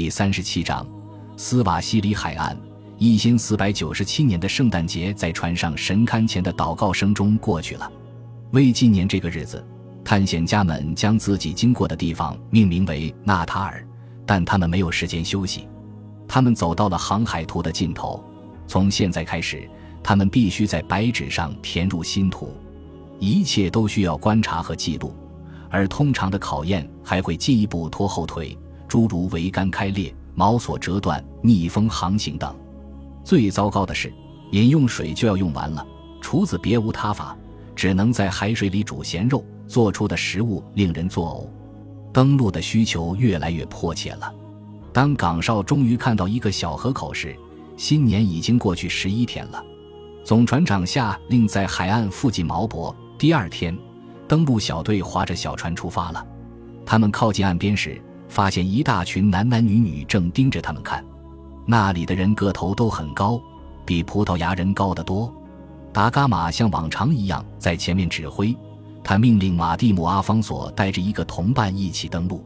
第三十七章，斯瓦西里海岸，一千四百九十七年的圣诞节在船上神龛前的祷告声中过去了。为纪念这个日子，探险家们将自己经过的地方命名为纳塔尔，但他们没有时间休息。他们走到了航海图的尽头，从现在开始，他们必须在白纸上填入新图，一切都需要观察和记录。而通常的考验还会进一步拖后腿，诸如桅杆开裂、锚索折断、逆风航行等。最糟糕的是，饮用水就要用完了，厨子别无他法，只能在海水里煮咸肉，做出的食物令人作呕。登陆的需求越来越迫切了。当岗哨终于看到一个小河口时，新年已经过去十一天了。总船长下令在海岸附近锚泊。第二天。登陆小队划着小船出发了。他们靠近岸边时，发现一大群男男女女正盯着他们看。那里的人个头都很高，比葡萄牙人高得多。达伽马像往常一样在前面指挥，他命令马蒂姆·阿方索带着一个同伴一起登陆。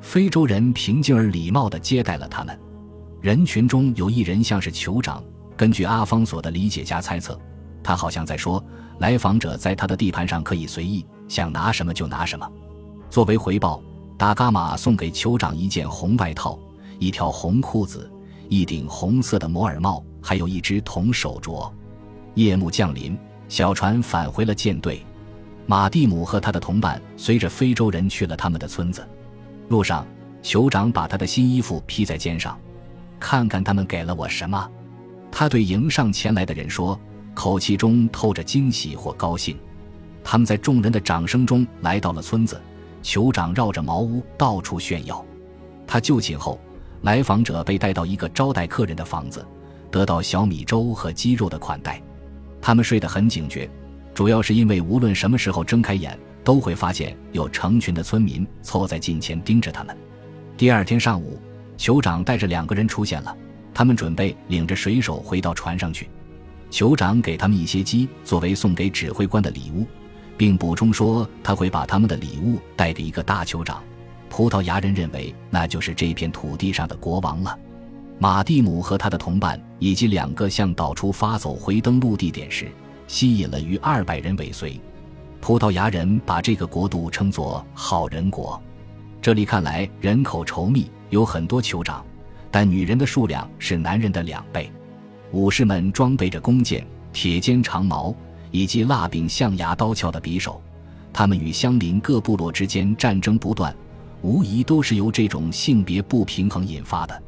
非洲人平静而礼貌地接待了他们。人群中有一人像是酋长，根据阿方索的理解加猜测，他好像在说：来访者在他的地盘上可以随意。想拿什么就拿什么。作为回报，达伽马送给酋长一件红外套、一条红裤子、一顶红色的摩尔帽，还有一只铜手镯。夜幕降临，小船返回了舰队。马蒂姆和他的同伴随着非洲人去了他们的村子。路上，酋长把他的新衣服披在肩上，看看他们给了我什么。他对迎上前来的人说，口气中透着惊喜或高兴。他们在众人的掌声中来到了村子，酋长绕着茅屋到处炫耀。他就寝后，来访者被带到一个招待客人的房子，得到小米粥和鸡肉的款待。他们睡得很警觉，主要是因为无论什么时候睁开眼，都会发现有成群的村民凑在近前盯着他们。第二天上午，酋长带着两个人出现了，他们准备领着水手回到船上去。酋长给他们一些鸡作为送给指挥官的礼物。并补充说，他会把他们的礼物带给一个大酋长。葡萄牙人认为那就是这片土地上的国王了。马蒂姆和他的同伴以及两个向岛出发走回登陆地点时，吸引了逾二百人尾随。葡萄牙人把这个国度称作“好人国”。这里看来人口稠密，有很多酋长，但女人的数量是男人的两倍。武士们装备着弓箭、铁尖长矛。以及蜡柄象牙刀鞘的匕首，他们与相邻各部落之间战争不断，无疑都是由这种性别不平衡引发的。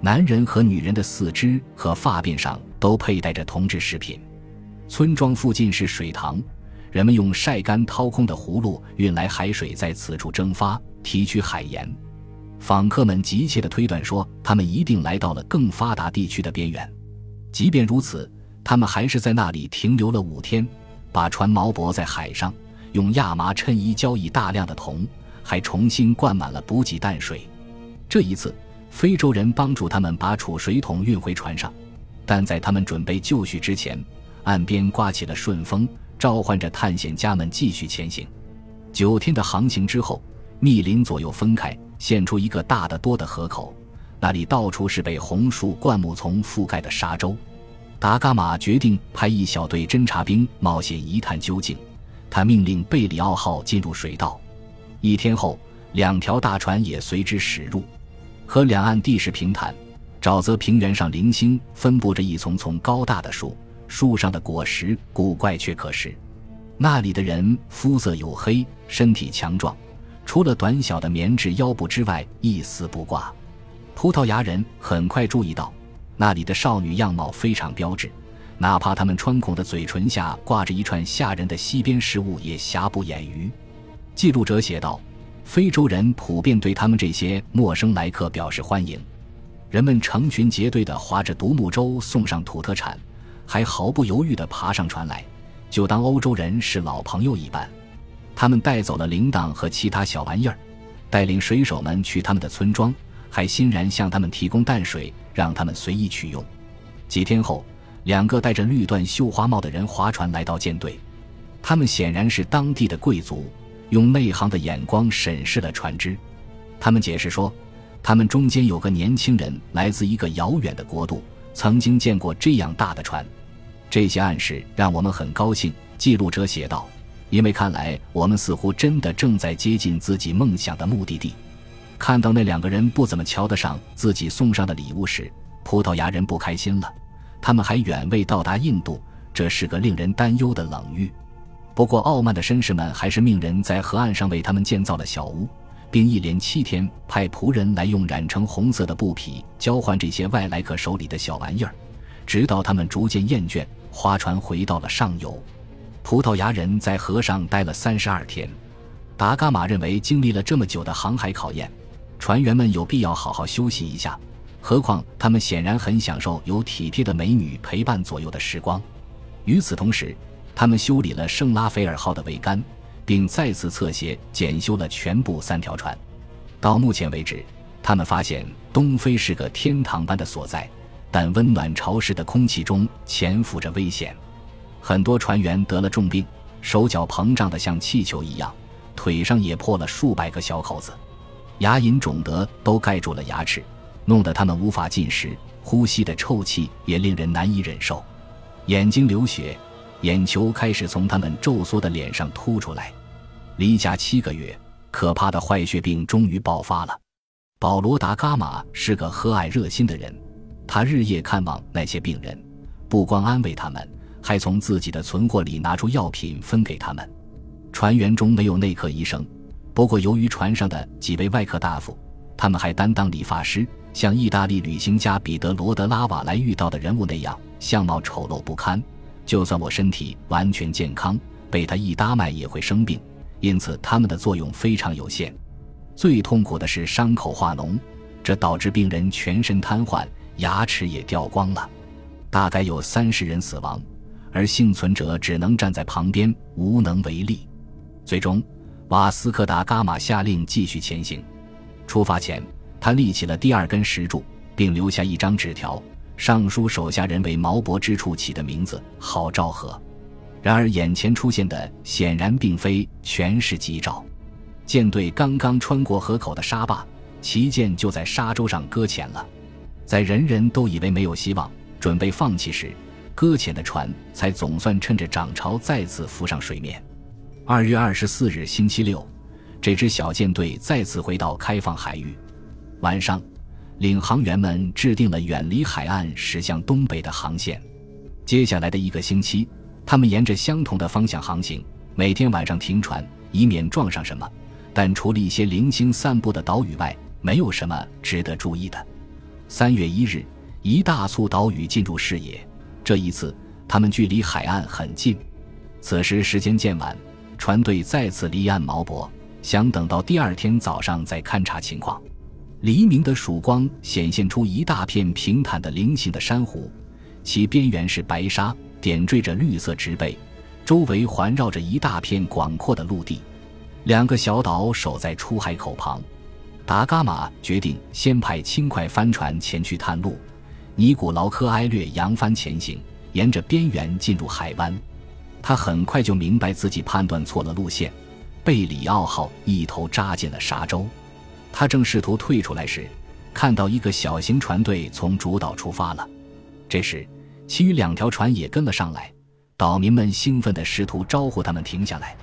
男人和女人的四肢和发辫上都佩戴着铜制饰品。村庄附近是水塘，人们用晒干掏空的葫芦运来海水，在此处蒸发提取海盐。访客们急切地推断说，他们一定来到了更发达地区的边缘。即便如此。他们还是在那里停留了五天，把船锚泊在海上，用亚麻衬衣交易大量的铜，还重新灌满了补给淡水。这一次，非洲人帮助他们把储水桶运回船上，但在他们准备就绪之前，岸边刮起了顺风，召唤着探险家们继续前行。九天的航行之后，密林左右分开，现出一个大得多的河口，那里到处是被红树灌木丛覆盖的沙洲。达伽马决定派一小队侦察兵冒险一探究竟。他命令贝里奥号进入水道。一天后，两条大船也随之驶入。河两岸地势平坦，沼泽平原上零星分布着一丛丛高大的树，树上的果实古怪却可食。那里的人肤色黝黑，身体强壮，除了短小的棉质腰部之外，一丝不挂。葡萄牙人很快注意到。那里的少女样貌非常标致，哪怕她们穿孔的嘴唇下挂着一串吓人的西边食物，也瑕不掩瑜。记录者写道：“非洲人普遍对他们这些陌生来客表示欢迎，人们成群结队地划着独木舟送上土特产，还毫不犹豫地爬上船来，就当欧洲人是老朋友一般。他们带走了铃铛和其他小玩意儿，带领水手们去他们的村庄。”还欣然向他们提供淡水，让他们随意取用。几天后，两个戴着绿缎绣花帽的人划船来到舰队，他们显然是当地的贵族，用内行的眼光审视了船只。他们解释说，他们中间有个年轻人来自一个遥远的国度，曾经见过这样大的船。这些暗示让我们很高兴，记录者写道，因为看来我们似乎真的正在接近自己梦想的目的地。看到那两个人不怎么瞧得上自己送上的礼物时，葡萄牙人不开心了。他们还远未到达印度，这是个令人担忧的冷遇。不过，傲慢的绅士们还是命人在河岸上为他们建造了小屋，并一连七天派仆人来用染成红色的布匹交换这些外来客手里的小玩意儿，直到他们逐渐厌倦。划船回到了上游，葡萄牙人在河上待了三十二天。达伽马认为，经历了这么久的航海考验，船员们有必要好好休息一下。何况他们显然很享受有体贴的美女陪伴左右的时光。与此同时，他们修理了圣拉斐尔号的桅杆，并再次侧斜检修了全部三条船。到目前为止，他们发现东非是个天堂般的所在。但温暖潮湿的空气中潜伏着危险，很多船员得了重病，手脚膨胀得像气球一样，腿上也破了数百个小口子，牙龈肿得都盖住了牙齿，弄得他们无法进食，呼吸的臭气也令人难以忍受，眼睛流血，眼球开始从他们皱缩的脸上凸出来。离家七个月，可怕的坏血病终于爆发了。保罗·达伽马是个和蔼热心的人。他日夜看望那些病人，不光安慰他们，还从自己的存货里拿出药品分给他们。船员中没有内科医生，不过由于船上的几位外科大夫，他们还担当理发师，像意大利旅行家彼得罗德拉瓦莱遇到的人物那样，相貌丑陋不堪。就算我身体完全健康，被他一搭脉也会生病，因此他们的作用非常有限。最痛苦的是伤口化脓，这导致病人全身瘫痪。牙齿也掉光了，大概有三十人死亡，而幸存者只能站在旁边无能为力。最终，瓦斯科达伽马下令继续前行。出发前，他立起了第二根石柱，并留下一张纸条，上书手下人为毛伯之处起的名字，好昭和。然而，眼前出现的显然并非全是吉兆。舰队刚刚穿过河口的沙坝，旗舰就在沙洲上搁浅了。在人人都以为没有希望、准备放弃时，搁浅的船才总算趁着涨潮再次浮上水面。二月二十四日星期六，这支小舰队再次回到开放海域。晚上，领航员们制定了远离海岸、驶向东北的航线。接下来的一个星期，他们沿着相同的方向航行，每天晚上停船，以免撞上什么。但除了一些零星散布的岛屿外，没有什么值得注意的。三月一日，一大簇岛屿进入视野。这一次，他们距离海岸很近。此时时间渐晚，船队再次离岸锚泊，想等到第二天早上再勘察情况。黎明的曙光显现出一大片平坦的菱形的珊瑚，其边缘是白沙，点缀着绿色植被，周围环绕着一大片广阔的陆地。两个小岛守在出海口旁。达伽马决定先派轻快帆船前去探路，尼古劳科埃略扬帆前行，沿着边缘进入海湾。他很快就明白自己判断错了路线，贝里奥号一头扎进了沙洲。他正试图退出来时，看到一个小型船队从主岛出发了。这时，其余两条船也跟了上来。岛民们兴奋地试图招呼他们停下来。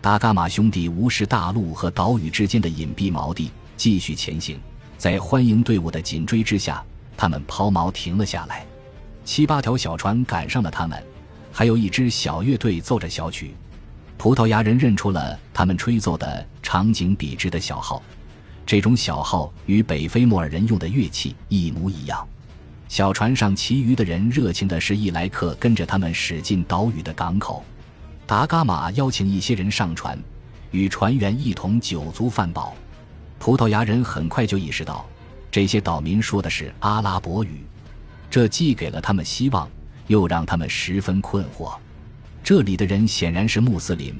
达伽马兄弟无视大陆和岛屿之间的隐蔽锚地。继续前行，在欢迎队伍的紧追之下，他们抛锚停了下来。七八条小船赶上了他们，还有一支小乐队奏着小曲。葡萄牙人认出了他们吹奏的场景笔直的小号，这种小号与北非莫尔人用的乐器一模一样。小船上其余的人热情的示意莱克跟着他们驶进岛屿的港口。达伽马邀请一些人上船，与船员一同酒足饭饱。葡萄牙人很快就意识到，这些岛民说的是阿拉伯语，这既给了他们希望，又让他们十分困惑。这里的人显然是穆斯林，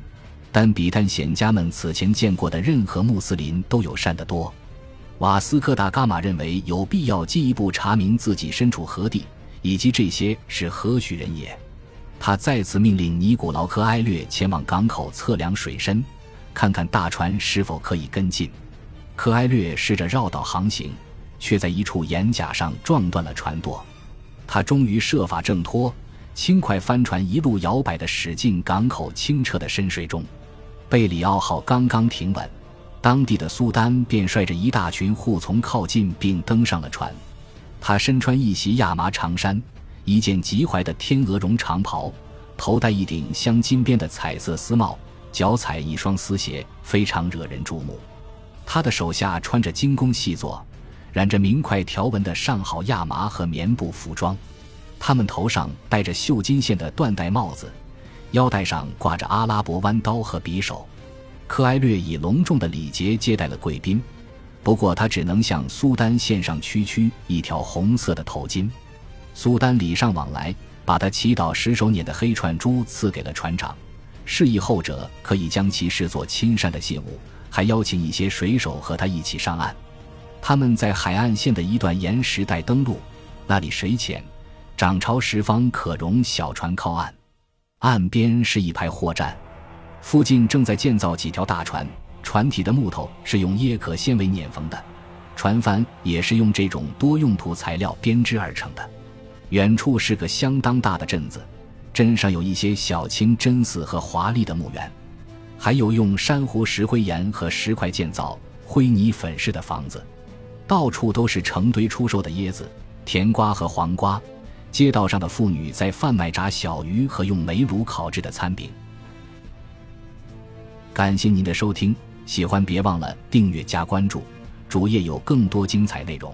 但比探险家们此前见过的任何穆斯林都友善得多。瓦斯科达伽马认为有必要进一步查明自己身处何地，以及这些是何许人也。他再次命令尼古劳科埃略前往港口测量水深，看看大船是否可以跟进。科埃略试着绕道航行，却在一处岩甲上撞断了船舵。他终于设法挣脱，轻快帆船一路摇摆地驶进港口清澈的深水中。贝里奥号刚刚停稳，当地的苏丹便率着一大群护从靠近并登上了船。他身穿一袭亚麻长衫，一件极怀的天鹅绒长袍，头戴一顶镶金边的彩色丝帽，脚踩一双丝鞋，非常惹人注目。他的手下穿着精工细作、染着明快条纹的上好亚麻和棉布服装，他们头上戴着绣金线的缎带帽子，腰带上挂着阿拉伯弯刀和匕首。克埃略以隆重的礼节接待了贵宾，不过他只能向苏丹献上区区一条红色的头巾。苏丹礼尚往来，把他祈祷十手捻的黑串珠赐给了船长，示意后者可以将其视作亲善的信物。还邀请一些水手和他一起上岸。他们在海岸线的一段岩石带登陆，那里水浅，涨潮时方可容小船靠岸。岸边是一排货站，附近正在建造几条大船，船体的木头是用椰壳纤维碾缝的，船帆也是用这种多用途材料编织而成的。远处是个相当大的镇子，镇上有一些小清真寺和华丽的墓园。还有用珊瑚石灰岩和石块建造、灰泥粉饰的房子，到处都是成堆出售的椰子、甜瓜和黄瓜。街道上的妇女在贩卖炸小鱼和用煤炉烤制的餐饼。感谢您的收听，喜欢别忘了订阅加关注，主页有更多精彩内容。